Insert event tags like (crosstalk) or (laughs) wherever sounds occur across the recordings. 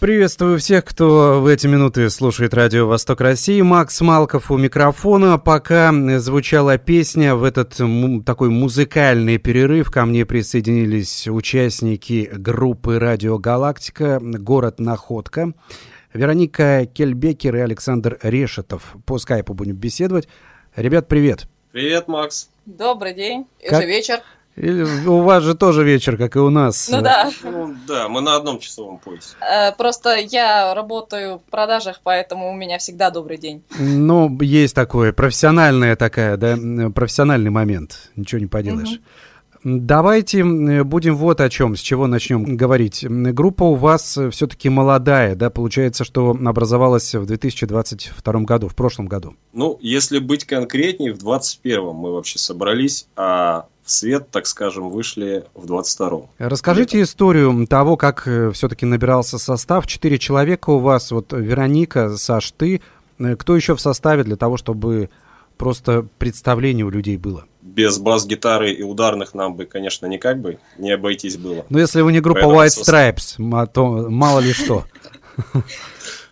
Приветствую всех, кто в эти минуты слушает радио «Восток России». Макс Малков у микрофона. Пока звучала песня, в этот такой музыкальный перерыв ко мне присоединились участники группы «Радио Галактика», «Город Находка». Вероника Кельбекер и Александр Решетов. По скайпу будем беседовать. Ребят, привет. Привет, Макс. Добрый день. Как... уже вечер. Или у вас же тоже вечер, как и у нас. Ну да. Ну да, мы на одном часовом поясе. Э, просто я работаю в продажах, поэтому у меня всегда добрый день. Ну, есть такое, профессиональная такая, да, профессиональный момент. Ничего не поделаешь. Угу. Давайте будем вот о чем, с чего начнем говорить. Группа у вас все-таки молодая, да, получается, что образовалась в 2022 году, в прошлом году. Ну, если быть конкретнее, в 2021 мы вообще собрались, а свет, так скажем, вышли в 22-м. Расскажите Летом. историю того, как э, все-таки набирался состав. Четыре человека у вас, вот Вероника, Саш, ты. Э, кто еще в составе для того, чтобы просто представление у людей было? Без бас-гитары и ударных нам бы, конечно, никак бы не обойтись было. Но если вы не группа Поэтому White Stripes, то мало ли что. (laughs)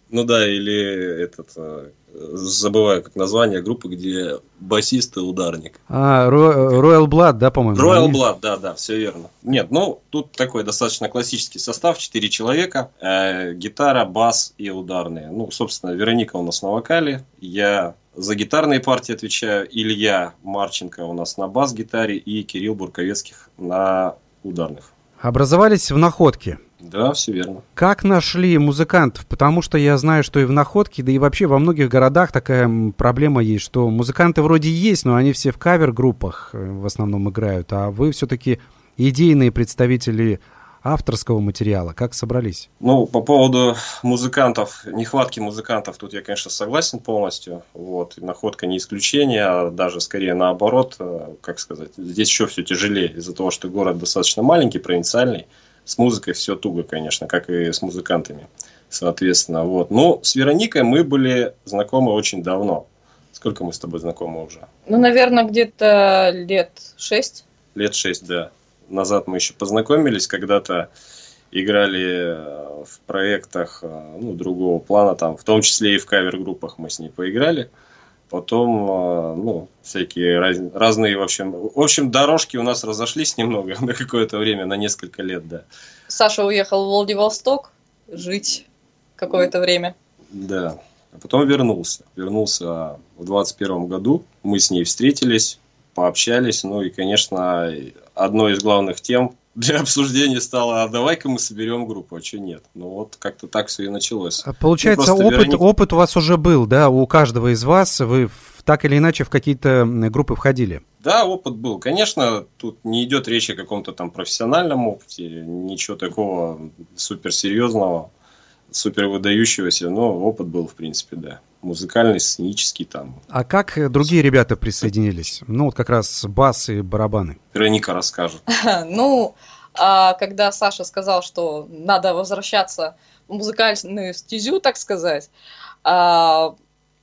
Ну да, или этот э, забываю как название группы, где басист и ударник. А, Royal Blood, да, по-моему? Royal Blood, да, да, все верно. Нет, ну, тут такой достаточно классический состав, четыре человека, э, гитара, бас и ударные. Ну, собственно, Вероника у нас на вокале, я за гитарные партии отвечаю, Илья Марченко у нас на бас-гитаре и Кирилл Бурковецких на ударных. Образовались в находке. Да, все верно. Как нашли музыкантов? Потому что я знаю, что и в Находке, да и вообще во многих городах такая проблема есть, что музыканты вроде есть, но они все в кавер-группах э, в основном играют, а вы все-таки идейные представители авторского материала. Как собрались? Ну, по поводу музыкантов, нехватки музыкантов, тут я, конечно, согласен полностью. Вот. находка не исключение, а даже скорее наоборот, э, как сказать, здесь еще все тяжелее из-за того, что город достаточно маленький, провинциальный. С музыкой все туго, конечно, как и с музыкантами, соответственно. Вот. Но с Вероникой мы были знакомы очень давно. Сколько мы с тобой знакомы уже? Ну, наверное, где-то лет шесть. Лет шесть, да. Назад мы еще познакомились, когда-то играли э, в проектах э, ну, другого плана, там, в том числе и в кавер-группах мы с ней поиграли. Потом, э, ну, всякие раз, разные, в общем, в общем, дорожки у нас разошлись немного (laughs) на какое-то время, на несколько лет, да. Саша уехал в Владивосток жить какое-то время. Да. А потом вернулся. Вернулся в 21 году. Мы с ней встретились, пообщались. Ну и, конечно, одной из главных тем для обсуждения стало, а давай-ка мы соберем группу, а что нет? Ну вот как-то так все и началось. А получается, ну, опыт, Вероника... опыт у вас уже был, да, у каждого из вас, вы так или иначе в какие-то группы входили? Да, опыт был. Конечно, тут не идет речь о каком-то там профессиональном опыте, ничего такого суперсерьезного, супер выдающегося, но опыт был, в принципе, да музыкальный, сценический там. А как другие ребята присоединились? Ну, вот как раз бас и барабаны. Вероника расскажет. (laughs) Ну, а когда Саша сказал, что надо возвращаться в музыкальную стезю, так сказать, а,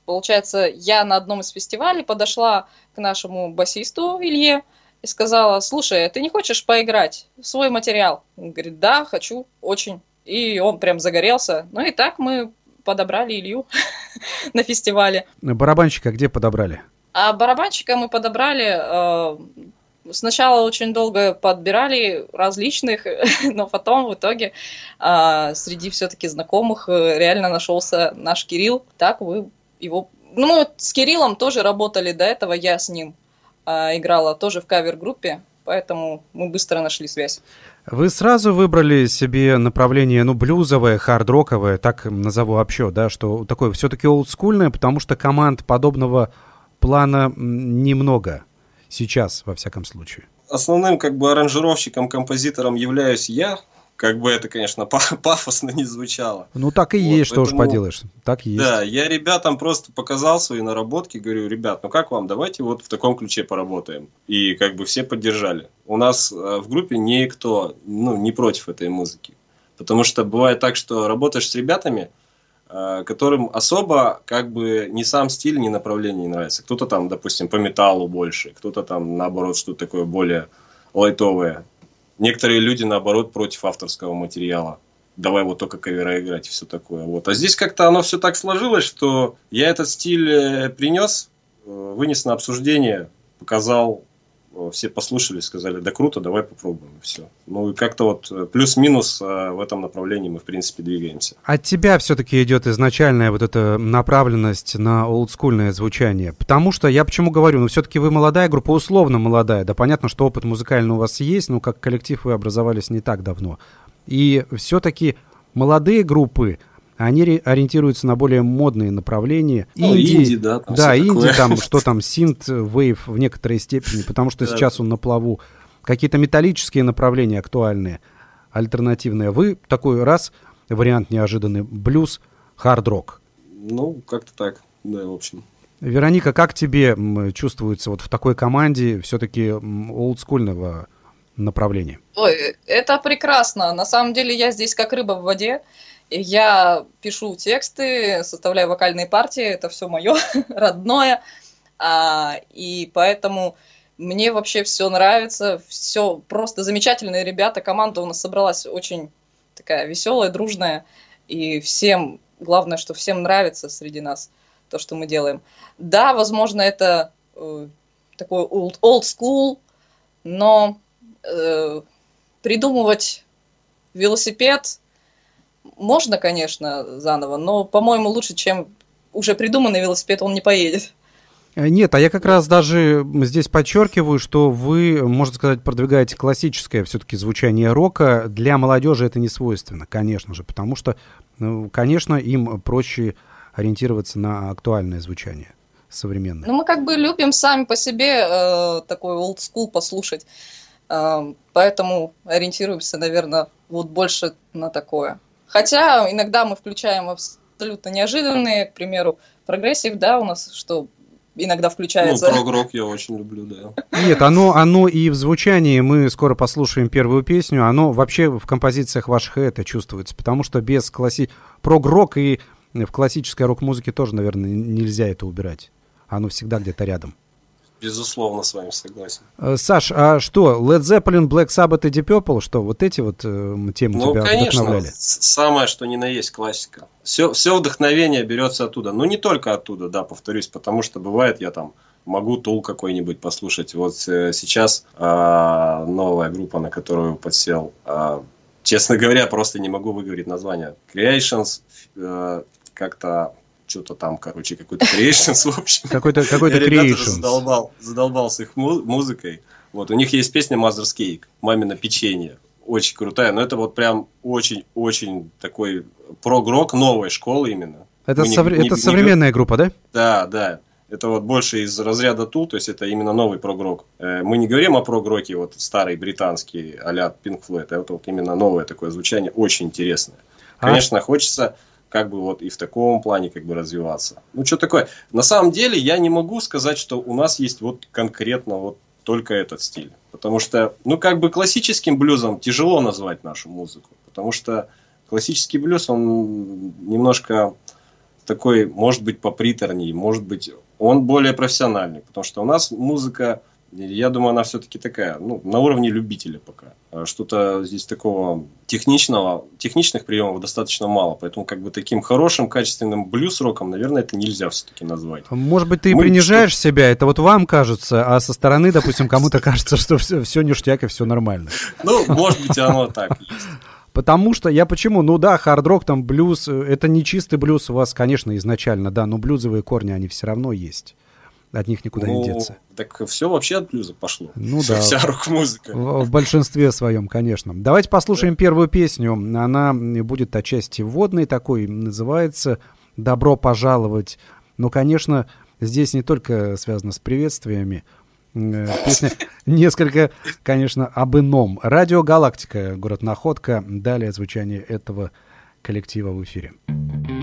получается, я на одном из фестивалей подошла к нашему басисту Илье и сказала, слушай, ты не хочешь поиграть в свой материал? Он говорит, да, хочу, очень. И он прям загорелся. Ну и так мы подобрали Илью (laughs) на фестивале. Барабанщика где подобрали? А барабанщика мы подобрали... Э, сначала очень долго подбирали различных, (laughs) но потом в итоге э, среди все-таки знакомых э, реально нашелся наш Кирилл. Так вы его... Ну, с Кириллом тоже работали до этого, я с ним играла тоже в кавер-группе, поэтому мы быстро нашли связь. Вы сразу выбрали себе направление, ну, блюзовое, хард-роковое, так назову вообще, да, что такое все-таки олдскульное, потому что команд подобного плана немного сейчас, во всяком случае. основным как бы аранжировщиком, композитором являюсь я, как бы это, конечно, (laughs) пафосно не звучало. Ну, так и вот, есть, поэтому, что уж поделаешь. Так и есть. Да, я ребятам просто показал свои наработки, говорю, ребят, ну как вам, давайте вот в таком ключе поработаем. И как бы все поддержали. У нас э, в группе никто, ну, не против этой музыки. Потому что бывает так, что работаешь с ребятами, э, которым особо как бы ни сам стиль, ни направление не нравится. Кто-то там, допустим, по металлу больше, кто-то там, наоборот, что-то такое более лайтовое. Некоторые люди, наоборот, против авторского материала. Давай вот только кавера играть и все такое. Вот. А здесь как-то оно все так сложилось, что я этот стиль э, принес, э, вынес на обсуждение, показал, все послушали, сказали, да круто, давай попробуем. Все. Ну и как-то вот плюс-минус в этом направлении мы, в принципе, двигаемся. От тебя все-таки идет изначальная вот эта направленность на олдскульное звучание. Потому что, я почему говорю, ну все-таки вы молодая группа, условно молодая. Да понятно, что опыт музыкальный у вас есть, но как коллектив вы образовались не так давно. И все-таки молодые группы, они ориентируются на более модные направления. Ну, инди, инди да. Там да, инди, такое. там, что там, синт, вейв в некоторой степени, потому что сейчас он на плаву. Какие-то металлические направления актуальные, альтернативные. Вы такой раз, вариант неожиданный, блюз, хард-рок. Ну, как-то так, да, в общем. Вероника, как тебе чувствуется вот в такой команде все-таки олдскульного направлении? Ой, это прекрасно. На самом деле я здесь как рыба в воде. Я пишу тексты, составляю вокальные партии, это все мое (laughs) родное. А, и поэтому мне вообще все нравится, все просто замечательные ребята. Команда у нас собралась очень такая веселая, дружная. И всем, главное, что всем нравится среди нас то, что мы делаем. Да, возможно, это э, такой old, old school, но э, придумывать велосипед можно, конечно, заново, но, по-моему, лучше, чем уже придуманный велосипед, он не поедет. Э, нет, а я как раз даже здесь подчеркиваю, что вы, можно сказать, продвигаете классическое все-таки звучание рока. Для молодежи это не свойственно, конечно же, потому что, ну, конечно, им проще ориентироваться на актуальное звучание современное. Ну, мы как бы любим сами по себе э, такой old school послушать. Поэтому ориентируемся, наверное, вот больше на такое. Хотя иногда мы включаем абсолютно неожиданные, к примеру, прогрессив, да, у нас, что иногда включается. Ну, прогрок я очень люблю, да. Нет, оно, оно и в звучании, мы скоро послушаем первую песню, оно вообще в композициях ваших это чувствуется, потому что без класси... прогрок и в классической рок-музыке тоже, наверное, нельзя это убирать. Оно всегда где-то рядом. Безусловно, с вами согласен. Э, Саш, а что, Led Zeppelin, Black Sabbath и Deep Purple, что, вот эти вот э, темы ну, тебя конечно, вдохновляли? самое, что ни на есть классика. Все, все вдохновение берется оттуда. Ну, не только оттуда, да, повторюсь, потому что бывает, я там могу тул какой-нибудь послушать. Вот э, сейчас э, новая группа, на которую подсел, э, честно говоря, просто не могу выговорить название. Creations, э, как-то что-то там, короче, какой-то Creations, в общем. Какой-то какой Creations. задолбал, задолбал с их музыкой. Вот, у них есть песня Mother's Cake, «Мамино печенье». Очень крутая, но это вот прям очень-очень такой прогрок новой школы именно. Это, не, совре- не, это не, современная не... группа, да? Да, да. Это вот больше из разряда Тул, то есть это именно новый прогрок. Э, мы не говорим о прогроке вот старый британский а-ля Pink Floyd, а это вот именно новое такое звучание, очень интересное. А? Конечно, а? хочется как бы вот и в таком плане как бы развиваться. Ну, что такое? На самом деле я не могу сказать, что у нас есть вот конкретно вот только этот стиль. Потому что, ну, как бы классическим блюзом тяжело назвать нашу музыку. Потому что классический блюз, он немножко такой, может быть, поприторней, может быть, он более профессиональный. Потому что у нас музыка я думаю, она все-таки такая, ну, на уровне любителя пока. А что-то здесь такого техничного, техничных приемов достаточно мало, поэтому как бы таким хорошим, качественным блюз-роком, наверное, это нельзя все-таки назвать. Может быть, ты Мы принижаешь что... себя, это вот вам кажется, а со стороны, допустим, кому-то кажется, что все, все ништяк и все нормально. Ну, может быть, оно так есть. Потому что я почему? Ну да, хард-рок, там блюз, э, это не чистый блюз у вас, конечно, изначально, да, но блюзовые корни, они все равно есть. От них никуда ну, не деться. Так все вообще от блюза пошло. Ну да. Вся рок-музыка. В, в большинстве своем, конечно. Давайте послушаем первую песню. Она будет отчасти вводной такой, называется «Добро пожаловать». Но, конечно, здесь не только связано с приветствиями, э, песня (laughs) несколько, конечно, об ином. Радио «Галактика», город Находка. Далее звучание этого коллектива в эфире. Макси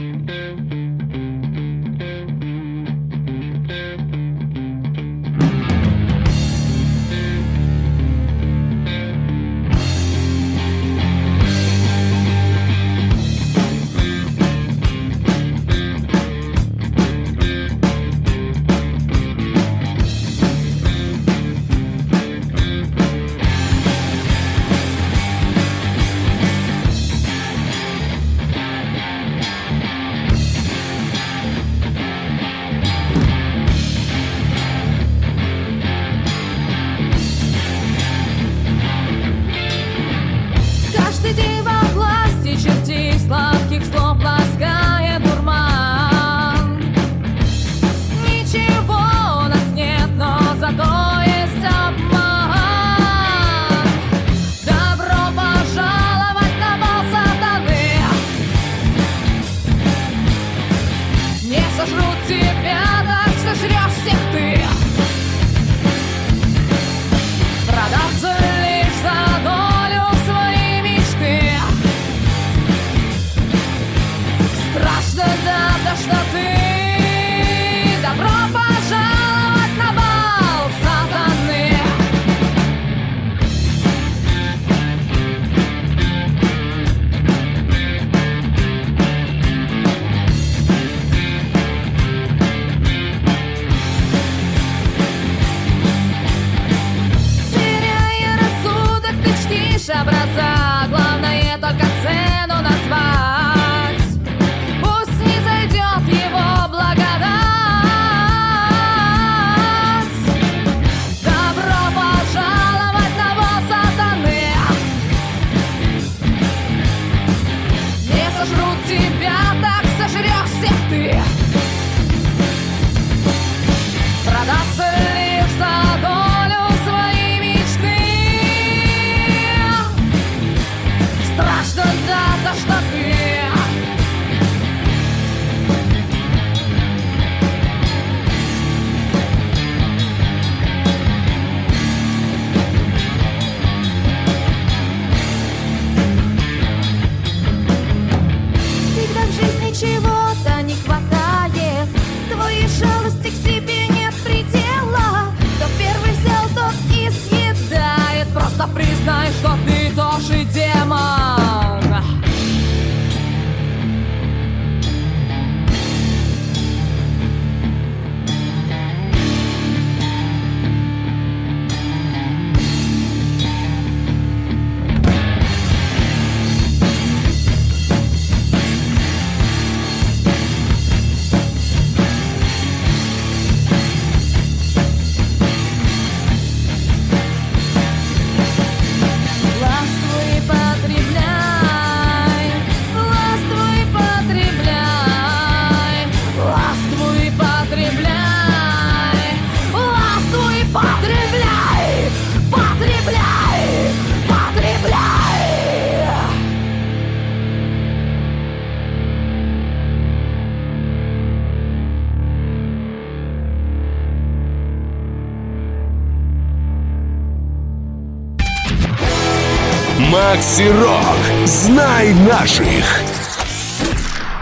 Рок. Знай наших.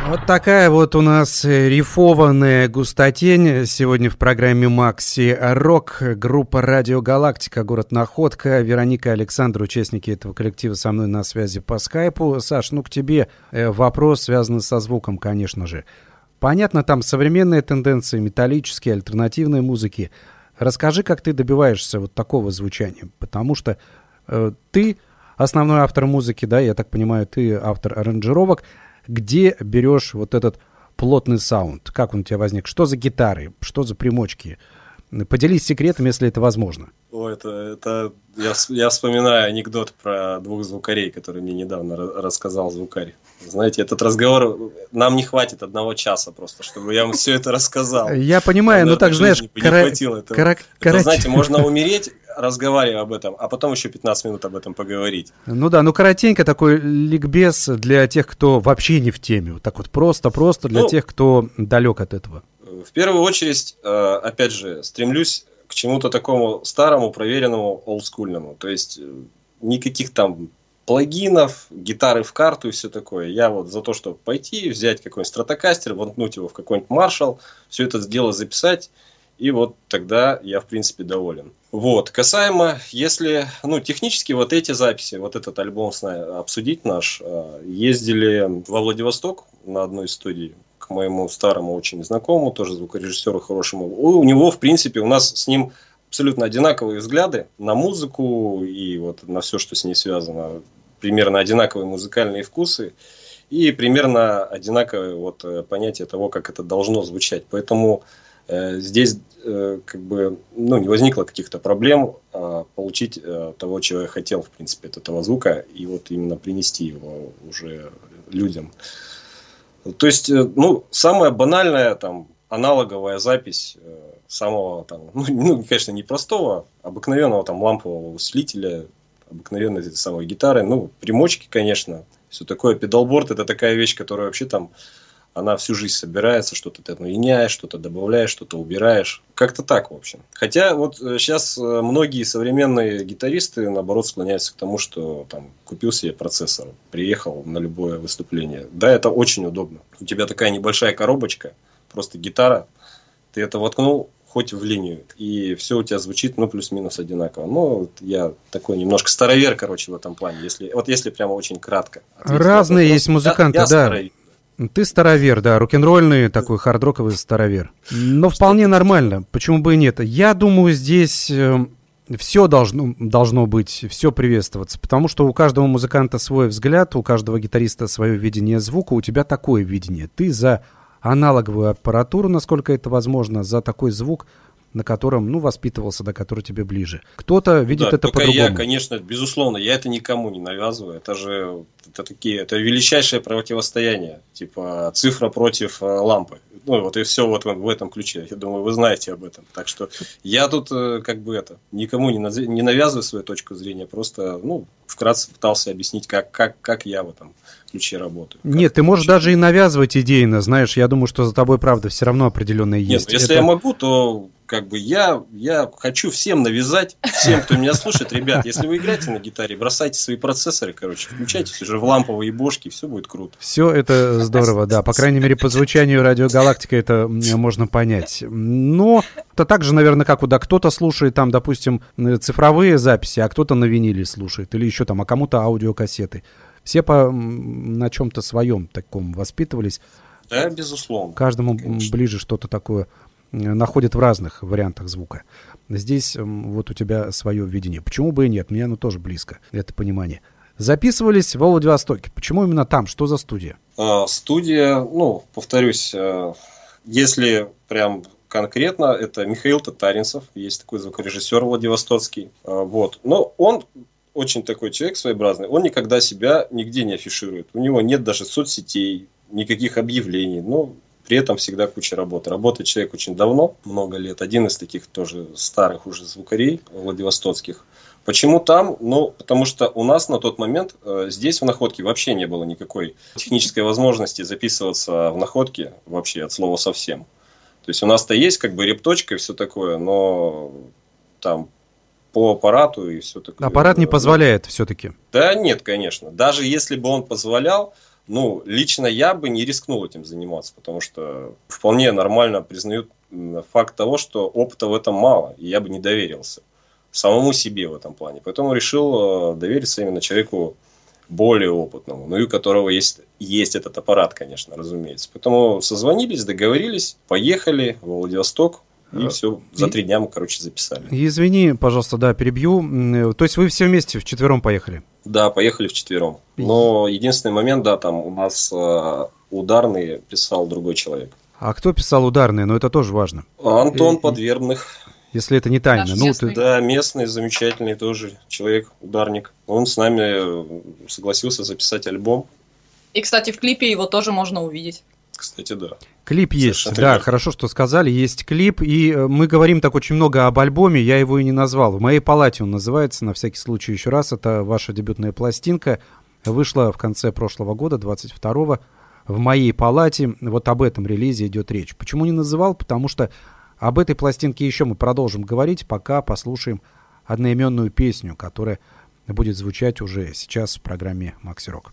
Вот такая вот у нас рифованная густотень сегодня в программе Макси Рок. Группа Радио Галактика, город Находка. Вероника Александр, участники этого коллектива со мной на связи по скайпу. Саш, ну к тебе э, вопрос, связанный со звуком, конечно же. Понятно, там современные тенденции, металлические, альтернативные музыки. Расскажи, как ты добиваешься вот такого звучания, потому что э, ты основной автор музыки, да, я так понимаю, ты автор аранжировок. Где берешь вот этот плотный саунд? Как он у тебя возник? Что за гитары? Что за примочки? Поделись секретом, если это возможно. О, это, это я, я вспоминаю анекдот про двух звукарей, который мне недавно рассказал звукарь. Знаете, этот разговор, нам не хватит одного часа просто, чтобы я вам все это рассказал. Я понимаю, но так, знаешь, кара... хватило этого. Кара... Это, знаете, можно умереть, разговаривая об этом, а потом еще 15 минут об этом поговорить. Ну да, ну коротенько такой ликбез для тех, кто вообще не в теме. Вот так вот просто-просто для ну, тех, кто далек от этого. В первую очередь, э, опять же, стремлюсь к чему-то такому старому, проверенному, олдскульному. То есть э, никаких там плагинов, гитары в карту и все такое. Я вот за то, чтобы пойти, взять какой-нибудь стратокастер, воткнуть его в какой-нибудь маршал, все это дело записать, и вот тогда я, в принципе, доволен. Вот. Касаемо, если, ну, технически вот эти записи, вот этот альбом обсудить наш, э, ездили во Владивосток на одной из студий к моему старому очень знакомому, тоже звукорежиссеру хорошему. У него, в принципе, у нас с ним абсолютно одинаковые взгляды на музыку и вот на все, что с ней связано примерно одинаковые музыкальные вкусы и примерно одинаковое вот э, понятие того, как это должно звучать. Поэтому здесь э, как бы ну, не возникло каких-то проблем э, получить э, того, чего я хотел, в принципе, от этого звука, и вот именно принести его уже людям. То есть, э, ну, самая банальная там аналоговая запись э, самого там, (laughs) ну, ну, конечно, не простого, обыкновенного там лампового усилителя обыкновенной этой самой гитары. Ну, примочки, конечно, все такое. Педалборд это такая вещь, которая вообще там она всю жизнь собирается, что-то ты меняешь, что-то добавляешь, что-то убираешь. Как-то так, в общем. Хотя вот сейчас э, э, многие современные гитаристы, наоборот, склоняются к тому, что там купил себе процессор, приехал на любое выступление. Да, это очень удобно. У тебя такая небольшая коробочка, просто гитара, ты это воткнул, хоть в линию. И все у тебя звучит, ну, плюс-минус одинаково. Ну, я такой немножко старовер, короче, в этом плане. Если, вот если прямо очень кратко. Разные есть музыканты, я, я да. Старовер. Ты старовер, да, рок-н-ролльный такой хардроковый старовер. Но вполне нормально, почему бы и нет. Я думаю, здесь э, все должно, должно быть, все приветствоваться, потому что у каждого музыканта свой взгляд, у каждого гитариста свое видение звука, у тебя такое видение. Ты за аналоговую аппаратуру, насколько это возможно, за такой звук, на котором, ну, воспитывался, да, который тебе ближе. Кто-то видит да, это по-другому. я, конечно, безусловно, я это никому не навязываю. Это же это такие, это величайшее противостояние, типа цифра против э, лампы. Ну, вот и все вот в этом ключе. Я думаю, вы знаете об этом. Так что я тут э, как бы это никому не, не навязываю свою точку зрения, просто, ну, вкратце пытался объяснить, как, как, как я в этом ключе работаю. Нет, ты можешь даже и навязывать идейно, знаешь, я думаю, что за тобой, правда, все равно определенная есть. Нет, ну, если это... я могу, то как бы я, я хочу всем навязать, всем, кто меня слушает, ребят, если вы играете на гитаре, бросайте свои процессоры, короче, включайтесь уже в ламповые бошки, все будет круто. Все это здорово, да, по крайней мере, по звучанию радио Галактика это можно понять. Но это так же, наверное, как да, кто-то слушает там, допустим, цифровые записи, а кто-то на виниле слушает, или еще там, а кому-то аудиокассеты. Все по, на чем-то своем таком воспитывались. Да, безусловно. Каждому конечно. ближе что-то такое находят в разных вариантах звука. Здесь вот у тебя свое видение. Почему бы и нет? Мне оно тоже близко, это понимание. Записывались в Владивостоке. Почему именно там? Что за студия? А, студия, ну, повторюсь, э, если прям конкретно, это Михаил Татаринцев, есть такой звукорежиссер Владивостокский. А, вот. Но он очень такой человек своеобразный, он никогда себя нигде не афиширует. У него нет даже соцсетей, никаких объявлений. Ну, при этом всегда куча работы. Работает человек очень давно, много лет. Один из таких тоже старых уже звукарей владивостокских. Почему там? Ну, потому что у нас на тот момент э, здесь в находке вообще не было никакой технической возможности записываться в находке вообще от слова совсем. То есть у нас-то есть как бы репточка и все такое, но там по аппарату и все такое. Аппарат не позволяет все-таки. Да нет, конечно. Даже если бы он позволял, ну, лично я бы не рискнул этим заниматься, потому что вполне нормально признают факт того, что опыта в этом мало, и я бы не доверился самому себе в этом плане. Поэтому решил э, довериться именно человеку более опытному, ну и у которого есть, есть этот аппарат, конечно, разумеется. Поэтому созвонились, договорились, поехали в Владивосток, и э, все, за три дня мы, короче, записали. Извини, пожалуйста, да, перебью. То есть вы все вместе вчетвером поехали? Да, поехали вчетвером. Но единственный момент, да, там у нас э, ударные писал другой человек. А кто писал ударные? Но ну, это тоже важно. Антон и, Подвербных. Если это не тайна. ну, ты... Да, местный, замечательный тоже человек, ударник. Он с нами э, согласился записать альбом. И, кстати, в клипе его тоже можно увидеть. Кстати, да. Клип есть, Совершенно да, верно. хорошо, что сказали, есть клип, и э, мы говорим так очень много об альбоме, я его и не назвал. В моей палате он называется, на всякий случай еще раз, это ваша дебютная пластинка, вышла в конце прошлого года, 22-го, в моей палате, вот об этом релизе идет речь. Почему не называл? Потому что Об этой пластинке еще мы продолжим говорить, пока послушаем одноименную песню, которая будет звучать уже сейчас в программе «Макси Рок».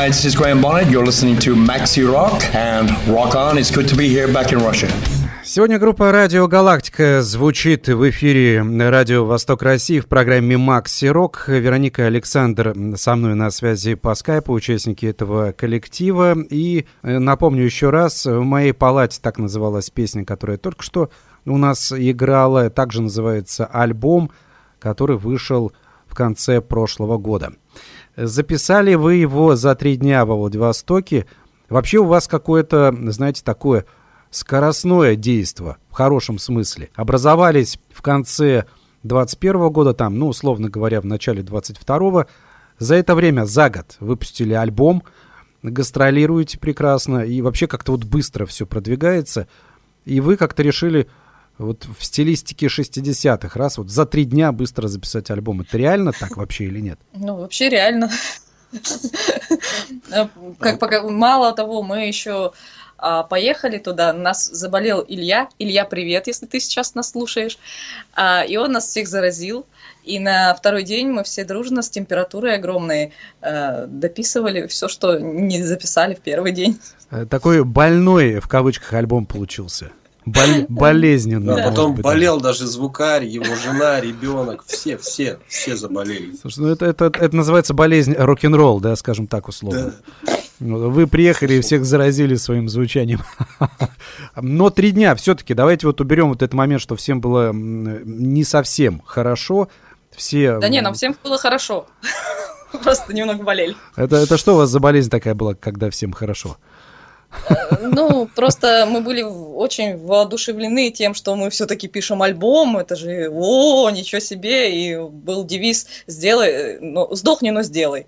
Hi, this is Graham Bonnet. You're listening to Maxi Rock and Rock On. It's good to be here back in Russia. Сегодня группа «Радио Галактика» звучит в эфире «Радио Восток России» в программе «Макси Рок». Вероника Александр со мной на связи по скайпу, участники этого коллектива. И э, напомню еще раз, в моей палате так называлась песня, которая только что у нас играла. Также называется альбом, который вышел в конце прошлого года. Записали вы его за три дня во Владивостоке. Вообще у вас какое-то, знаете, такое скоростное действо в хорошем смысле. Образовались в конце 21 года, там, ну, условно говоря, в начале 22 За это время, за год, выпустили альбом, гастролируете прекрасно, и вообще как-то вот быстро все продвигается. И вы как-то решили Вот в стилистике 60-х, раз вот за три дня быстро записать альбом. Это реально так вообще или нет? Ну, вообще реально. (laughs) Как пока мало того, мы еще а, поехали туда, нас заболел Илья. Илья, привет, если ты сейчас нас слушаешь. А, и он нас всех заразил. И на второй день мы все дружно с температурой огромной дописывали все, что не записали в первый день. Э, такой больной, в кавычках, альбом получился. Бол- болезненный. (laughs) Да, потом быть, болел даже звукарь, его жена, ребенок, все, все, все заболели. Слушай, ну это, это, это называется болезнь рок-н-ролл, да, скажем так условно. Ну, Вы приехали и всех заразили своим звучанием. (laughs) Но три дня все-таки, давайте вот уберем вот этот момент, что всем было не совсем хорошо. Все... Да не, нам всем было хорошо. (laughs) Просто немного болели. Это, это что у вас за болезнь такая была, когда всем хорошо? Ну, просто мы были очень воодушевлены тем, что мы все-таки пишем альбом. Это же, о, ничего себе. И был девиз «Сделай, ну, сдохни, но сделай»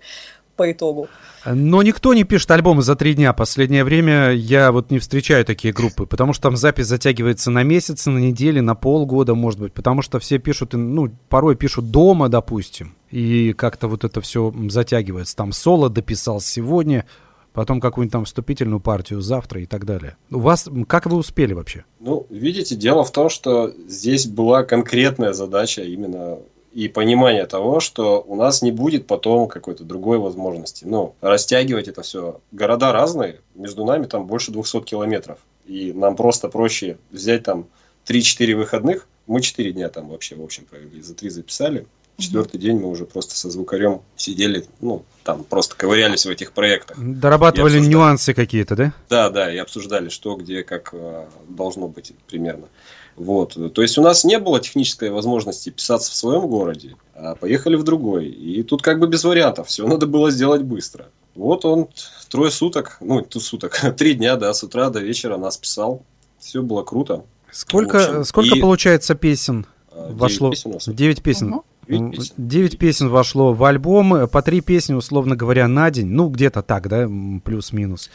по итогу. Но никто не пишет альбомы за три дня. Последнее время я вот не встречаю такие группы, потому что там запись затягивается на месяцы, на недели, на полгода, может быть, потому что все пишут, ну, порой пишут дома, допустим, и как-то вот это все затягивается. Там соло дописал сегодня, потом какую-нибудь там вступительную партию завтра и так далее. У вас, как вы успели вообще? Ну, видите, дело в том, что здесь была конкретная задача именно и понимание того, что у нас не будет потом какой-то другой возможности. Ну, растягивать это все. Города разные, между нами там больше 200 километров. И нам просто проще взять там 3-4 выходных. Мы 4 дня там вообще, в общем, провели. За 3 записали. Четвертый день мы уже просто со звукарем сидели, ну, там просто ковырялись в этих проектах. Дорабатывали нюансы какие-то, да? Да, да, и обсуждали, что, где, как э, должно быть примерно. Вот. То есть у нас не было технической возможности писаться в своем городе, а поехали в другой. И тут как бы без вариантов, все надо было сделать быстро. Вот он трое суток, ну, тут суток, (laughs) три дня, да, с утра до вечера нас писал. Все было круто. Сколько, общем, сколько и... получается песен? А, вошло 9 песен. 9 песен. Угу. 9 песен. вошло в альбом, э, по 3 песни, условно говоря, на день, ну, где-то так, да, плюс-минус.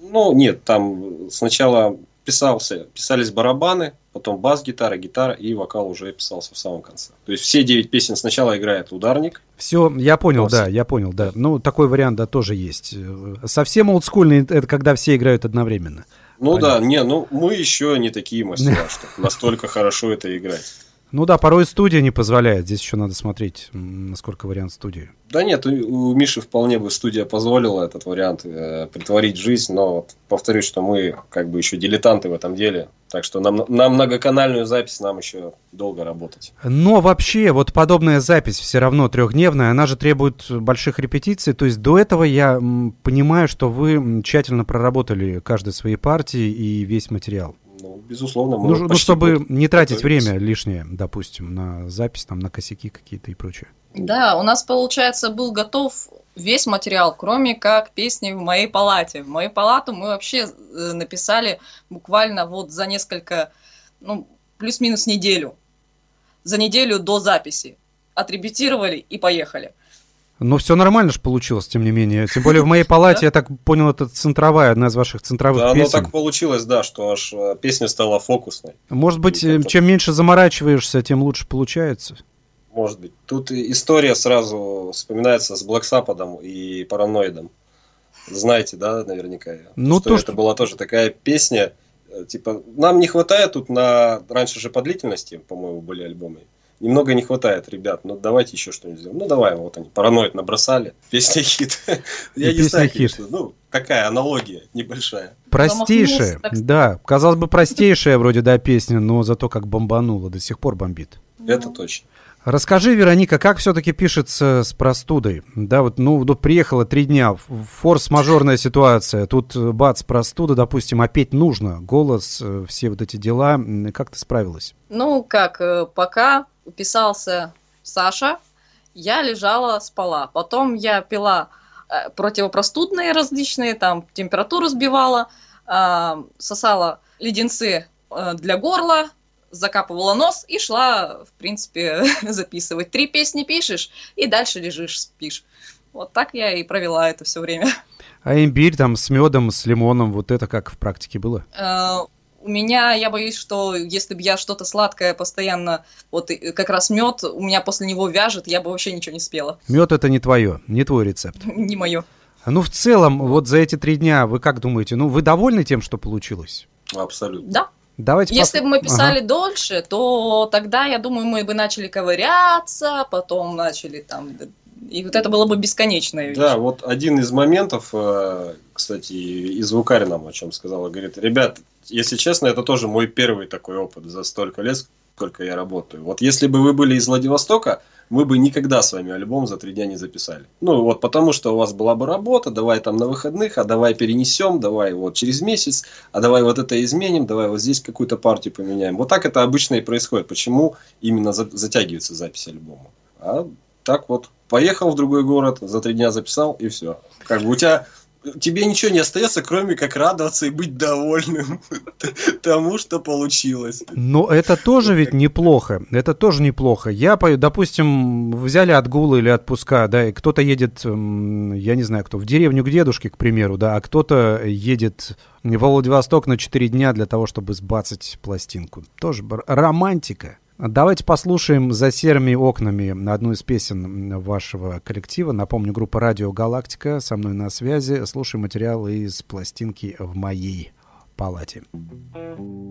Ну, нет, там сначала писался, писались барабаны, потом бас-гитара, гитара и вокал уже писался в самом конце. То есть все 9 песен сначала играет ударник. Все, я понял, бас. да, я понял, да. Ну, такой вариант, да, тоже есть. Э, совсем олдскульный, э, это когда все играют одновременно. Ну Понятно. да, не, ну мы еще не такие мастера, что настолько хорошо это играть. Ну да, порой студия не позволяет. Здесь еще надо смотреть, насколько вариант студии. Да нет, у, у Миши вполне бы студия позволила этот вариант э, притворить в жизнь, но повторюсь, что мы как бы еще дилетанты в этом деле, так что нам на многоканальную запись нам еще долго работать. Но вообще, вот подобная запись все равно трехдневная, она же требует больших репетиций. То есть до этого я м, понимаю, что вы тщательно проработали каждой своей партии и весь материал. Ну, безусловно, мы Ну, ну, чтобы год не тратить время лишнее, допустим, на запись, там, на косяки какие-то и прочее. Да, у нас, получается, был готов весь материал, кроме как песни в моей палате. В мою палату мы вообще э, написали буквально вот за несколько, ну, плюс-минус неделю. За неделю до записи. Отрепетировали и поехали. Но все нормально же получилось, тем не менее. Тем более в моей (laughs) палате, я так понял, это центровая, одна из ваших центровых Да, оно песен. так получилось, да, что аж э, песня стала фокусной. Может быть, Ну, э, чем меньше заморачиваешься, тем лучше получается. Может быть. Тут история сразу вспоминается с Black Sabbath и Параноидом. Знаете, да, наверняка. Ну, что то, это что- была тоже такая песня, э, типа, нам не хватает тут на... Раньше же по длительности, по-моему, были альбомы. Немного не хватает, ребят, ну давайте еще что-нибудь сделаем. Ну давай, вот они, параноид набросали, песня хит. (laughs) Я не знаю, песня хит. конечно, ну, такая аналогия небольшая. Простейшая, да, казалось бы, простейшая вроде, да, песня, но зато как бомбанула, до сих пор бомбит. Это точно. Расскажи, Вероника, как все-таки пишется с простудой? Да, вот, ну, вот приехала три дня, форс-мажорная ситуация, тут э, бац, простуда, допустим, опять нужно, голос, э, все вот эти дела, как ты справилась? Ну, как, э, пока писался Саша, я лежала, спала. Потом я пила э, противопростудные различные, там, температуру сбивала, а, сосала леденцы э, для горла, закапывала нос и шла, в принципе, (laughs) записывать. Три песни пишешь, и дальше лежишь, спишь. Вот так я и провела это все время. А имбирь там с медом, с лимоном, вот это как в практике было? У меня, я боюсь, что если бы я что-то сладкое постоянно, вот как раз мед, у меня после него вяжет, я бы вообще ничего не спела. Мед это не твое, не твой рецепт. (laughs) Не мое. Ну, в целом, вот за эти три дня вы как думаете, ну, вы довольны тем, что получилось? Абсолютно. Да. Давайте Если пос... бы мы писали Ага. дольше, то тогда, я думаю, мы бы начали ковыряться, потом начали там... И вот это было бы бесконечная вещь. Да, вот один из моментов, э, кстати, и звукарь нам о чем сказала, говорит, ребят, если честно, это тоже мой первый такой опыт за столько лет, сколько я работаю. Вот если бы вы были из Владивостока, мы бы никогда с вами альбом за три дня не записали. Ну вот потому что у вас была бы работа, давай там на выходных, а давай перенесем, давай вот через месяц, а давай вот это изменим, давай вот здесь какую-то партию поменяем. Вот так это обычно и происходит. Почему именно за- затягивается запись альбома? А так вот, поехал в другой город, за три дня записал и все. Как бы у тебя тебе ничего не остается, кроме как радоваться и быть довольным (laughs) тому, что получилось. Но это тоже ведь неплохо. Это тоже неплохо. Я, допустим, взяли отгулы или отпуска, да, и кто-то едет, я не знаю кто, в деревню к дедушке, к примеру, да, а кто-то едет в Владивосток на 4 дня для того, чтобы сбацать пластинку. Тоже романтика. Давайте послушаем «За серыми окнами» одну из песен вашего коллектива. Напомню, группа «Радио Галактика» со мной на связи. Слушаем материал из пластинки «В моей палате». За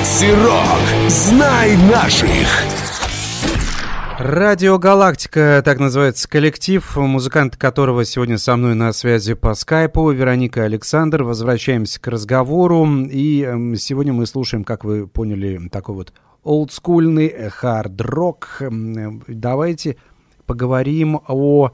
Макси. Знай наших. Радио Галактика, так называется коллектив, музыкант которого сегодня со мной на связи по скайпу, Вероника Александр. Возвращаемся к разговору, и эм, сегодня мы слушаем, как вы поняли, такой вот олдскульный хард-рок. Эм, Давайте поговорим о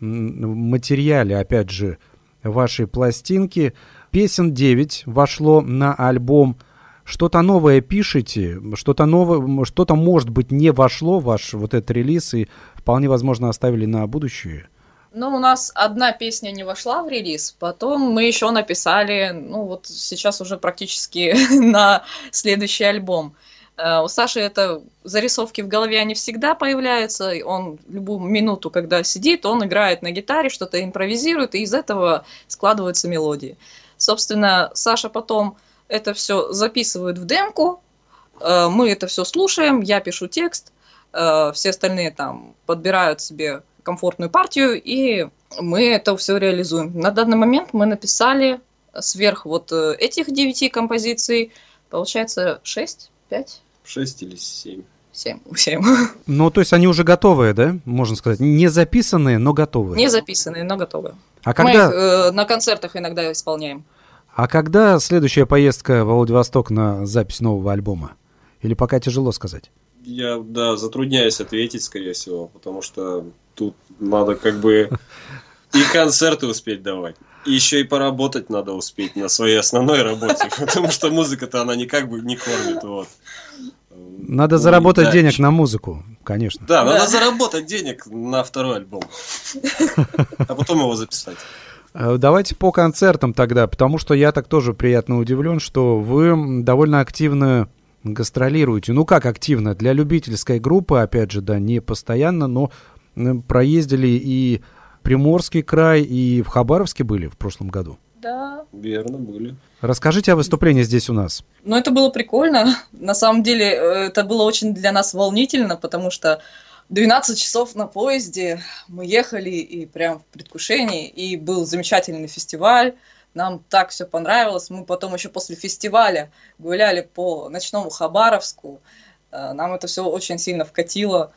материале, опять же, вашей пластинки. Песен 9 вошло на альбом. Что-то новое пишете, что-то новое, что-то, может быть, не вошло в ваш вот этот релиз и вполне возможно оставили на будущее? Ну, у нас одна песня не вошла в релиз, потом мы еще написали, ну вот сейчас уже практически (laughs) на следующий альбом. Э, У Саши это зарисовки в голове, они всегда появляются. Он любую минуту, когда сидит, он играет на гитаре, что-то импровизирует, и из этого складываются мелодии. Собственно, Саша потом это все записывает в демку, э, мы это все слушаем, я пишу текст, э, все остальные там подбирают себе комфортную партию, и мы это все реализуем. На данный момент мы написали сверх вот э, этих девяти композиций, получается 6, 5, 6 или 7. 7, 7. Ну, то есть они уже готовые, да, можно сказать? Не записанные, но готовые. Не записанные, но готовы. А Мы когда, их э, на концертах иногда исполняем. А когда следующая поездка в Владивосток на запись нового альбома? Или пока тяжело сказать? Я, да, затрудняюсь ответить, скорее всего, потому что тут надо как бы и концерты успеть давать, и еще и поработать надо успеть на своей основной работе, (laughs) потому что музыка-то она никак бы не кормит, вот. Надо Ну, заработать денег еще- на музыку, конечно. Да, надо заработать денег на второй альбом, (laughs) а потом его записать. Э, Давайте по концертам тогда, потому что я так тоже приятно удивлен, что вы довольно активно гастролируете. Ну как активно? Для любительской группы, опять же, да, не постоянно, но проездили и Приморский край, и в Хабаровске были в прошлом году. Да. Верно, были. Расскажите о выступлении здесь у нас. Ну, это было прикольно. (laughs) На самом деле, э, это было очень для нас волнительно, потому что 12 часов на поезде мы ехали и прям в предвкушении, и был замечательный фестиваль. Нам так все понравилось. Мы потом еще после фестиваля гуляли по ночному Хабаровску. Э, Нам это все очень сильно вкатило.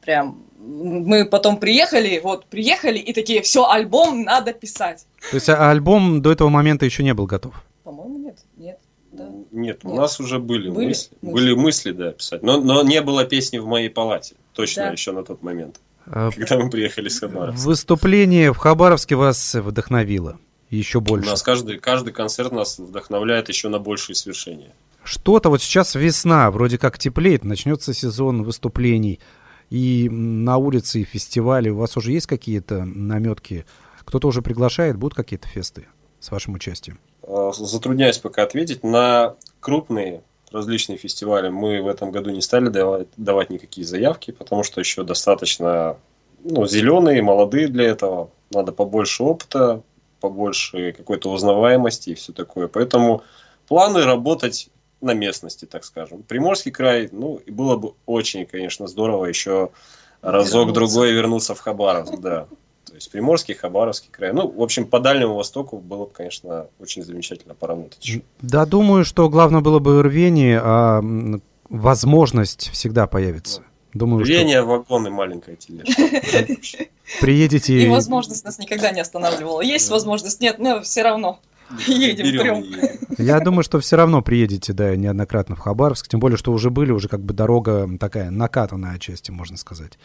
Прям мы потом приехали, вот приехали и такие, все, альбом надо писать. То есть а- альбом до этого момента еще не был готов. По-моему, нет, нет. Да. Нет, у Нет. нас уже были, Были мысли. мысли. Были мысли, да, писать. Но, но не было песни в моей палате. Точно Да. еще на тот момент, Э, когда мы приехали с Хабаровска. Выступление в Хабаровске вас вдохновило еще У больше. нас каждый, каждый концерт нас вдохновляет еще на большие свершения. Что-то вот сейчас весна, вроде как теплеет, начнется сезон выступлений. И на улице, и фестивали. У вас уже есть какие-то наметки? Кто-то уже приглашает? Будут какие-то фесты с вашим участием? А, Затрудняюсь пока ответить. На крупные различные фестивали мы в этом году не стали давать, давать никакие заявки, потому что еще достаточно ну, зеленые, молодые для этого. Надо побольше опыта, побольше какой-то узнаваемости и все такое. Поэтому планы работать на местности, так скажем. Приморский край, ну, и было бы очень, конечно, здорово еще разок-другой вернуться в Хабаровск, да. То есть Приморский, Хабаровский край. Ну, в общем, по Дальнему Востоку было бы, конечно, очень замечательно поработать. Да, думаю, что главное было бы рвение, а возможность всегда появится. Думаю, Рвение, вагон (laughs) и маленькая тележка. что приедете... И возможность нас никогда не останавливала. Есть возможность, нет, но все равно. Едем, Берем прям. едем. Я думаю, что все равно приедете, да, неоднократно в Хабаровск, тем более, что уже были, уже как бы дорога такая накатанная отчасти, можно сказать.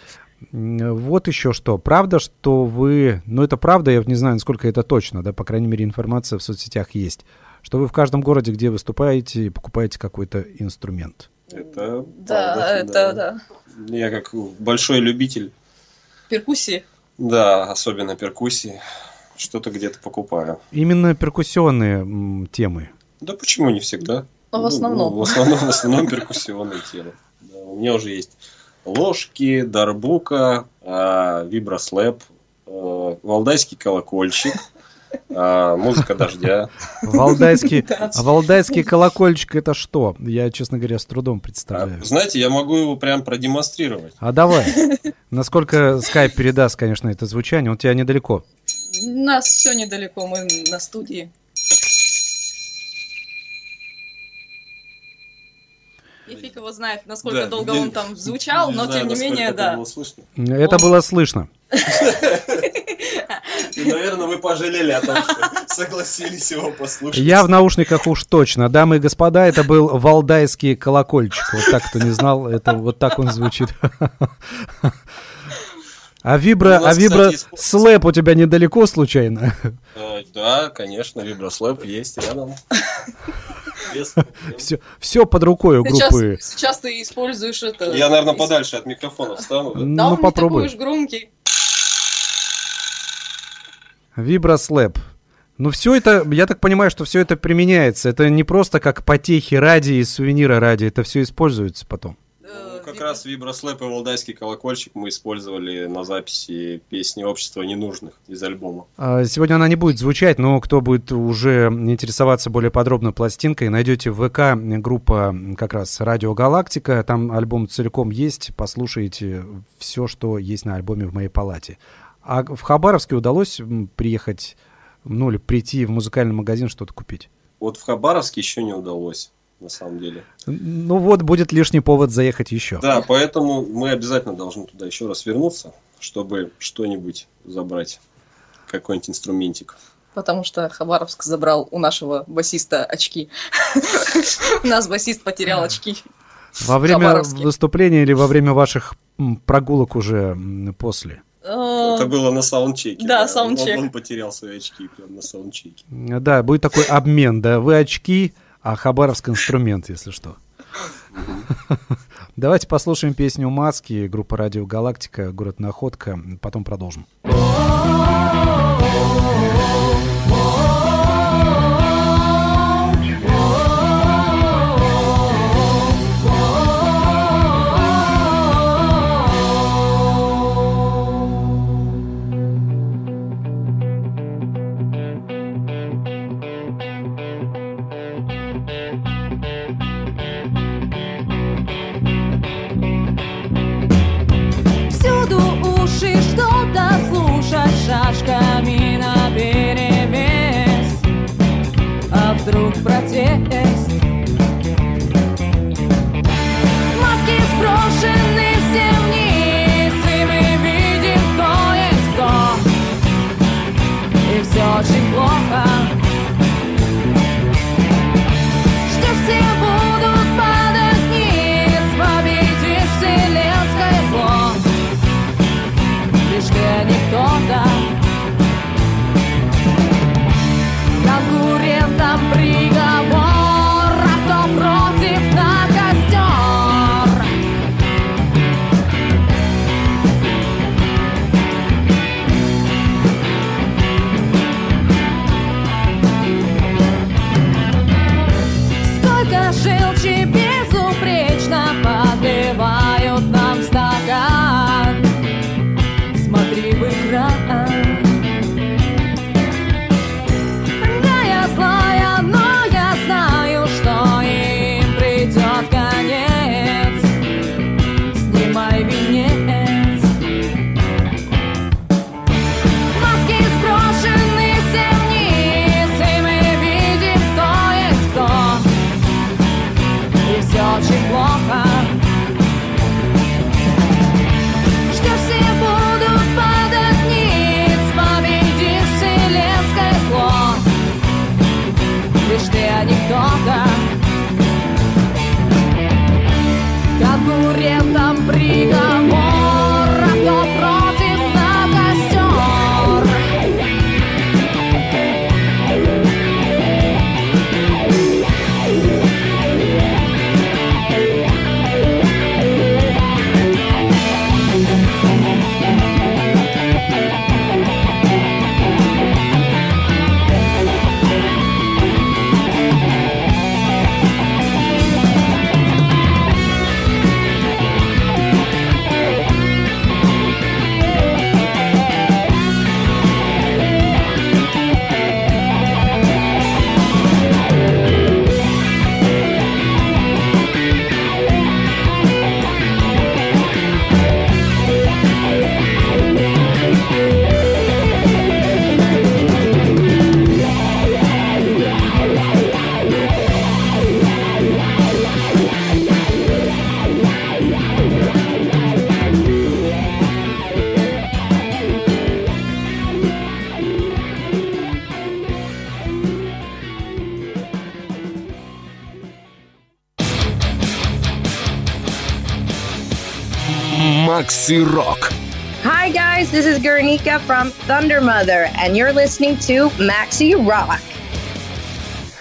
Вот еще что. Правда, что вы, ну это правда, я не знаю, насколько это точно, да, по крайней мере, информация в соцсетях есть, что вы в каждом городе, где выступаете, покупаете какой-то инструмент. Это Да, правда, это да. Я как большой любитель, Перкуссии. да, особенно перкуссии, что-то где-то покупаю. Именно перкуссионные темы. Да почему не всегда? Но в основном. Ну, в основном, в основном перкуссионные темы. Да, у меня уже есть ложки, дарбука, а, виброслэп, а, валдайский колокольчик, а, музыка дождя. Валдайский, Да. а валдайский колокольчик это что? Я, честно говоря, с трудом А, представляю. знаете, я могу его прям продемонстрировать. А давай. Насколько скайп передаст, конечно, это звучание, он тебя недалеко. У нас все недалеко, мы на студии. И фиг его знает, насколько Да, долго не- он там звучал, но знаю, тем не менее, это да. было слышно. Это Он- было слышно. И, наверное, вы пожалели о том, что согласились его послушать. Я в наушниках уж точно. Дамы и господа, это был валдайский колокольчик. Вот так, кто не знал, это вот так он звучит. А вибро, У нас, а вибро кстати, слэп у тебя недалеко случайно? Э, Да, конечно, виброслэп есть рядом. Все, (laughs) все под рукой у группы. сейчас ты используешь это. Я, наверное, подальше от микрофона встану. Ну, не такой попробуй. уж громкий. Виброслэп. Ну, все это, я так понимаю, что все это применяется. Это не просто как потехи ради и сувенира ради, это все используется потом. Как вибро- раз виброслэп и валдайский колокольчик мы использовали на записи песни «Общество ненужных» из альбома. А, Сегодня она не будет звучать, но кто будет уже интересоваться более подробно пластинкой, найдете в ВК группа как раз «Радио Галактика». Там альбом целиком есть, послушайте все, что есть на альбоме в моей палате. А в Хабаровске удалось приехать, ну или прийти в музыкальный магазин что-то купить? Вот в Хабаровске еще не удалось, на самом деле. Ну вот, будет лишний повод заехать еще. Да, поэтому мы обязательно должны туда еще раз вернуться, чтобы что-нибудь забрать, какой-нибудь инструментик. Потому что Хабаровск забрал у нашего басиста очки. У нас басист потерял очки. Во время выступления или во время ваших прогулок уже после? Э, Это было на саундчеке. Да, Он- саундчек. Он, он потерял свои очки прямо на саундчеке. Да, будет такой обмен, да. Вы очки, а Хабаровск инструмент, если что. (laughs) Давайте послушаем песню «Маски», группа «Радио Галактика», город Находка, потом продолжим. Макси Рок. Hi, guys, this is Guernica from Thunder Mother, and you're listening to Maxi Rock.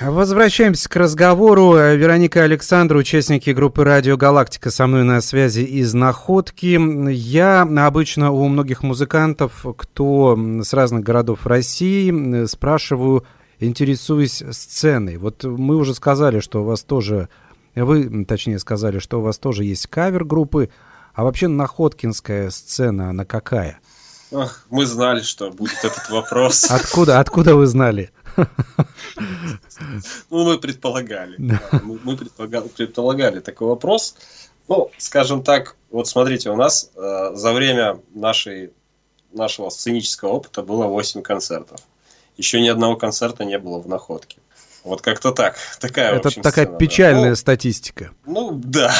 Возвращаемся к разговору. Вероника Александра, участники группы «Радио Галактика» со мной на связи из Находки. Я обычно у многих музыкантов, кто с разных городов России, спрашиваю, интересуюсь сценой. Вот мы уже сказали, что у вас тоже, вы, точнее, сказали, что у вас тоже есть кавер-группы, а вообще находкинская сцена, она какая? Мы знали, что будет этот вопрос. (laughs) Откуда, откуда вы знали? (laughs) Ну, мы предполагали. Да. Мы, мы предполагали, предполагали такой вопрос. Ну, скажем так, вот смотрите, у нас э, за время нашей, нашего сценического опыта было 8 концертов. Еще ни одного концерта не было в находке. Вот как-то так. Такая, Это общем, такая сцена, печальная да. ну, статистика. Ну, да.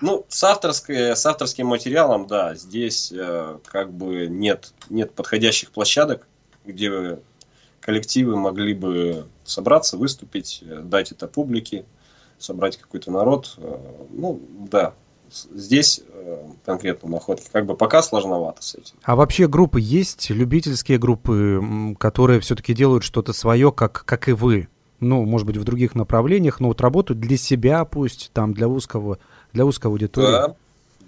Ну, с, авторской, с авторским материалом, да, здесь э, как бы нет, нет подходящих площадок, где коллективы могли бы собраться, выступить, э, дать это публике, собрать какой-то народ. Э, ну, да, здесь э, конкретно находки как бы пока сложновато с этим. А вообще группы есть, любительские группы, которые все-таки делают что-то свое, как, как и вы? Ну, может быть, в других направлениях, но вот работают для себя, пусть там для узкого для узкой аудитории? Да,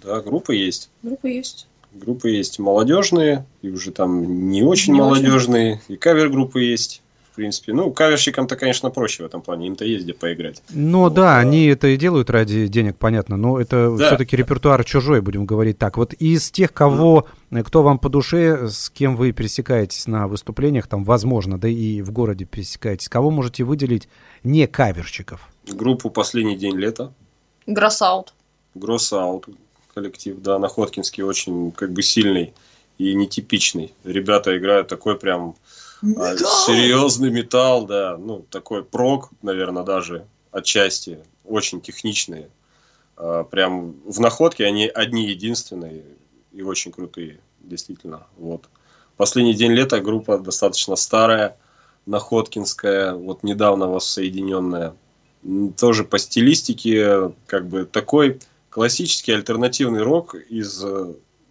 да, группы есть. Группы есть. Группы есть молодежные, и уже там не очень не молодежные, очень. и кавер-группы есть. В принципе, ну, каверщикам-то, конечно, проще в этом плане, им-то есть где поиграть. Ну вот, да, а... они это и делают ради денег, понятно, но это да. все-таки репертуар чужой, будем говорить так. Вот из тех, кого, mm. кто вам по душе, с кем вы пересекаетесь на выступлениях, там, возможно, да и в городе пересекаетесь, кого можете выделить не каверщиков? Группу «Последний день лета». Гроссаут. Гроссаут коллектив, да, Находкинский очень как бы сильный и нетипичный. Ребята играют такой прям а, серьезный металл, да, ну такой прок, наверное, даже отчасти, очень техничные. А, прям в Находке они одни единственные и очень крутые, действительно. Вот. Последний день лета группа достаточно старая, Находкинская, вот недавно воссоединенная тоже по стилистике, как бы такой классический альтернативный рок из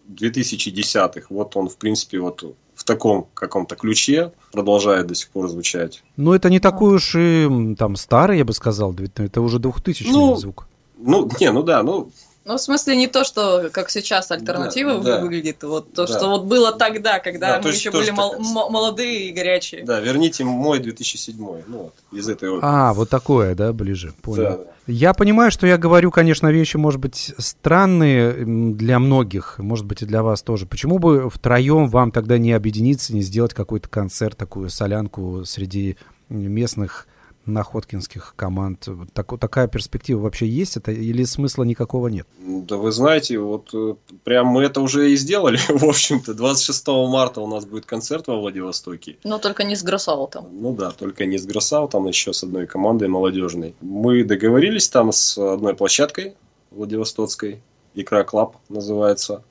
2010-х. Э, вот он, в принципе, вот в таком каком-то ключе продолжает до сих пор звучать. Ну, это не такой уж и там старый, я бы сказал, это уже 2000 ну, звук. Ну, не, ну да, ну ну, в смысле, не то, что как сейчас альтернатива да, выглядит, да, вот то, да. что вот было тогда, когда да, мы еще были мол- молодые и горячие. Да, верните мой 2007, ну вот, из этой оперы. А, вот такое, да, ближе, понял. Да, да. Я понимаю, что я говорю, конечно, вещи, может быть, странные для многих, может быть, и для вас тоже. Почему бы втроем вам тогда не объединиться, не сделать какой-то концерт, такую солянку среди местных находкинских команд. Так, такая перспектива вообще есть это или смысла никакого нет? Да вы знаете, вот э, прям мы это уже и сделали, (laughs) в общем-то. 26 марта у нас будет концерт во Владивостоке. Но только не с Гроссаутом. Ну да, только не с Гроссаутом, еще с одной командой молодежной. Мы договорились там с одной площадкой Владивостокской, Ikra Club называется.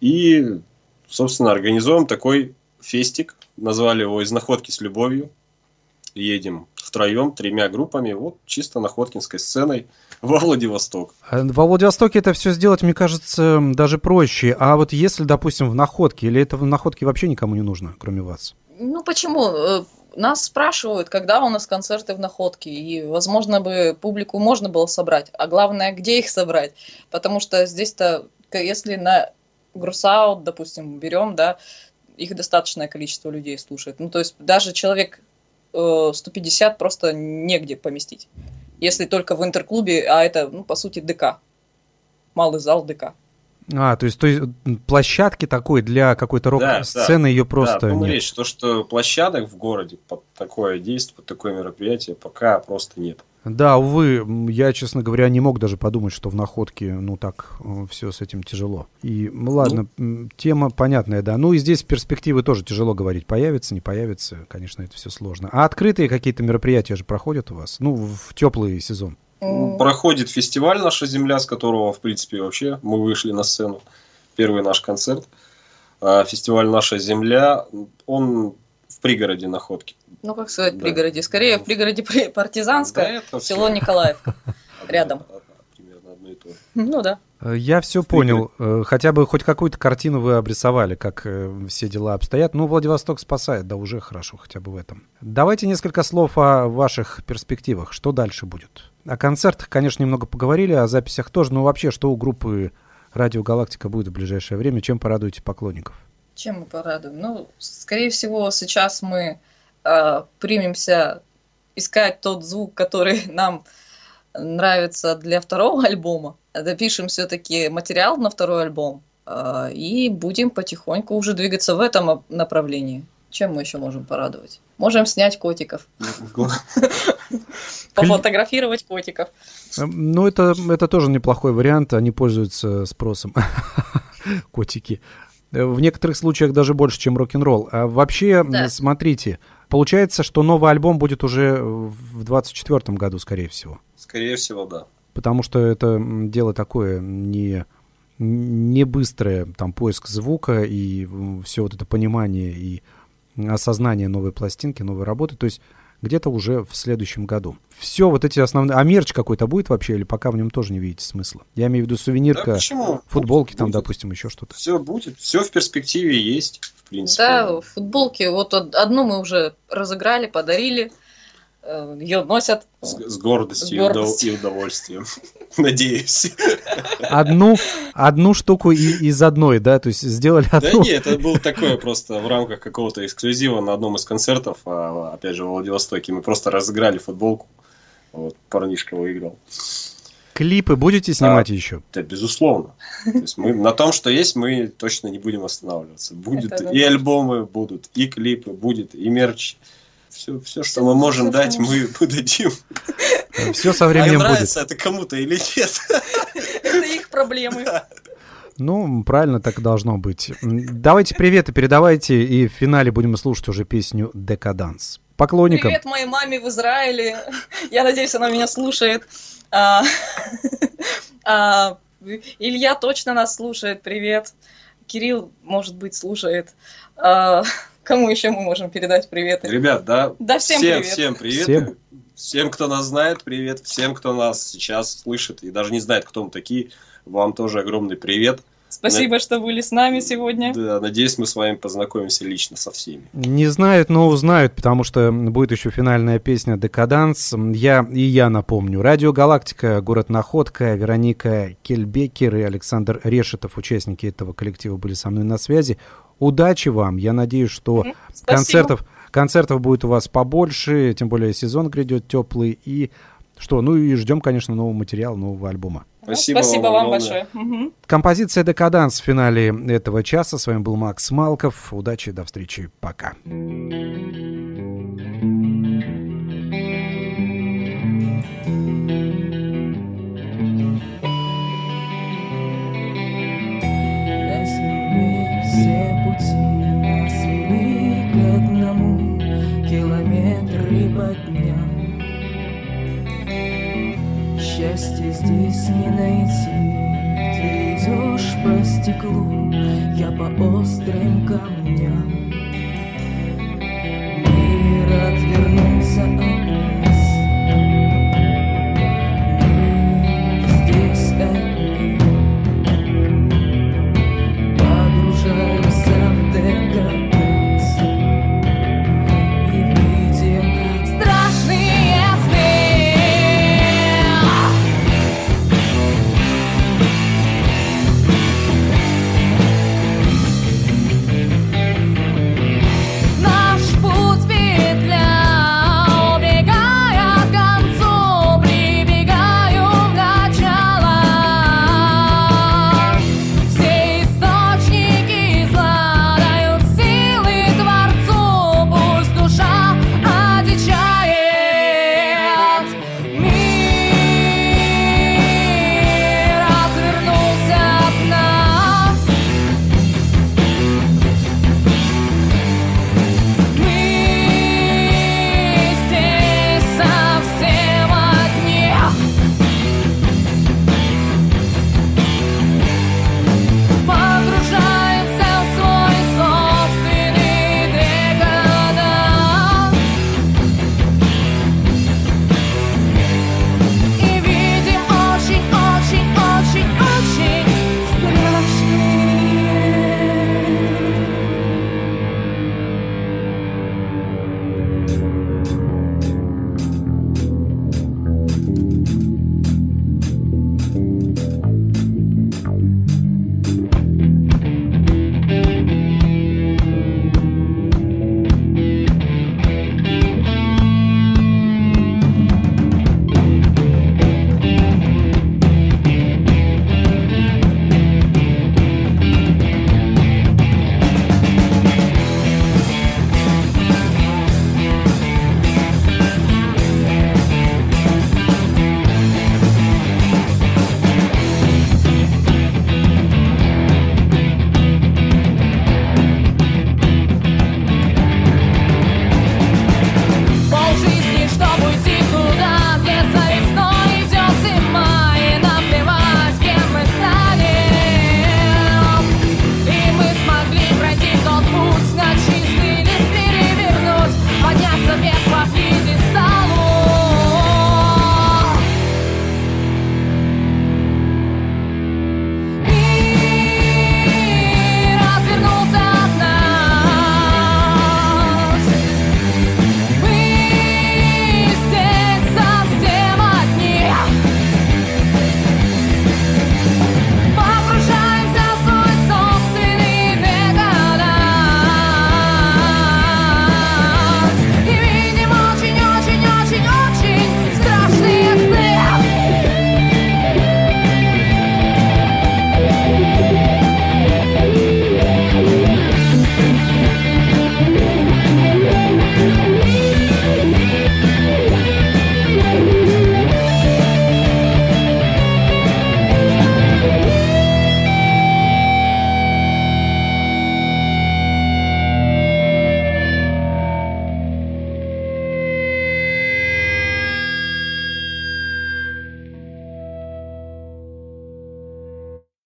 И, собственно, организуем такой фестик. Назвали его «Из находки с любовью» едем втроем, тремя группами, вот чисто находкинской сценой во Владивосток. А во Владивостоке это все сделать, мне кажется, даже проще. А вот если, допустим, в Находке, или это в Находке вообще никому не нужно, кроме вас? Ну почему? Э, нас спрашивают, когда у нас концерты в Находке, и, возможно, бы публику можно было собрать, а главное, где их собрать, потому что здесь-то, если на Грусаут, допустим, берем, да, их достаточное количество людей слушает. Ну, то есть даже человек 150 э, просто негде поместить. Если только в интерклубе, а это, ну, по сути, ДК. Малый зал ДК. А, то есть, то есть площадки такой для какой-то рок-сцены да, ее просто да, нет. речь, то, что площадок в городе под такое действие, под такое мероприятие пока просто нет. Да, увы, я, честно говоря, не мог даже подумать, что в находке, ну так, э, все с этим тяжело. И, ну, ладно, ну, тема понятная, да. Ну и здесь перспективы тоже тяжело говорить. Появится, не появится, конечно, это все сложно. А открытые какие-то мероприятия же проходят у вас? Ну, в теплый сезон. Проходит фестиваль «Наша земля», с которого, в принципе, вообще мы вышли на сцену. Первый наш концерт. А фестиваль «Наша земля», он в пригороде Находки. Ну, как сказать, в пригороде? Скорее, в пригороде (laughs) Партизанское, да, село Николаевка, (laughs) рядом. Примерно одно и то же. Ну да. Э, Я все понял. Э, Хотя бы хоть какую-то картину вы обрисовали, как э, все дела обстоят. Ну, Владивосток спасает, да уже хорошо хотя бы в этом. Давайте несколько слов о ваших перспективах. Что дальше будет? О концертах, конечно, немного поговорили, о записях тоже, но вообще, что у группы «Радио Галактика» будет в ближайшее время? Чем порадуете поклонников? Чем мы порадуем? Ну, скорее всего, сейчас мы э, примемся искать тот звук, который (laughs) нам нравится для второго альбома. Допишем все-таки материал на второй альбом э, и будем потихоньку уже двигаться в этом направлении. Чем мы еще можем порадовать? Можем снять котиков, (laughs) пофотографировать котиков. Э, Ну, это, это тоже неплохой вариант. Они пользуются спросом. (laughs) Котики. Э, В некоторых случаях даже больше, чем рок-н-ролл. А вообще, Да. смотрите, получается, что новый альбом будет уже в 24 году, скорее всего. Скорее всего, да. Потому что это дело такое не, не быстрое, там, поиск звука и все вот это понимание и осознание новой пластинки, новой работы. То есть где-то уже в следующем году. Все вот эти основные... А мерч какой-то будет вообще или пока в нем тоже не видите смысла? Я имею в виду сувенирка, Да почему? футболки там, Будет. допустим, еще что-то. Все будет, все в перспективе есть, в принципе. Да, футболки. Вот од- одну мы уже разыграли, подарили. Ее носят. С, с гордостью С и удов- гордостью. и удовольствием. (laughs) (laughs) Надеюсь. Одну, одну штуку и- из одной, да? То есть сделали Да одну... нет, это было такое просто в рамках какого-то эксклюзива на одном из концертов, а, опять же, в Владивостоке. Мы просто разыграли футболку. Вот, парнишка выиграл. Клипы будете снимать еще? Да, безусловно. То есть мы на том, что есть, мы точно не будем останавливаться. Будет Это да. и альбомы будут, и клипы, будет и мерч. Все, все, что Всё, мы (laughs) можем дать, мы дадим. Все со А временем будет. нравится это кому-то или нет? (laughs) Это их проблемы. Ну, правильно так и должно быть. Давайте приветы передавайте, и в финале будем слушать уже песню «Декаданс». Поклонникам. Привет моей маме в Израиле. (laughs) Я надеюсь, она меня слушает. А, (laughs) а, Илья точно нас слушает. Привет. Кирилл, может быть, слушает. А, Кому еще мы можем передать приветы? Ребят, да, Да, всем всем, привет. всем привет. Всем. Всем, кто нас знает, привет. Всем, кто нас сейчас слышит и даже не знает, кто мы такие, вам тоже огромный привет. Спасибо, что были с нами сегодня. Да, надеюсь, мы с вами познакомимся лично со всеми. Не знают, но узнают, потому что будет еще финальная песня «Декаданс». Я и я напомню. Радио «Галактика», город Находка, Вероника Кельбекер и Александр Решетов, участники этого коллектива, были со мной на связи. Удачи вам. Я надеюсь, что Спасибо. концертов, концертов будет у вас побольше, тем более сезон грядет теплый. И что, ну и ждем, конечно, нового материала, нового альбома. Спасибо, Спасибо вам вам большое. Мгм. Композиция «Декаданс» в финале этого часа. С вами был Макс Малков. Удачи, до встречи, пока. На Счастья здесь не найти. Ты идешь по стеклу Я по острым камням. Мир отвернулся от а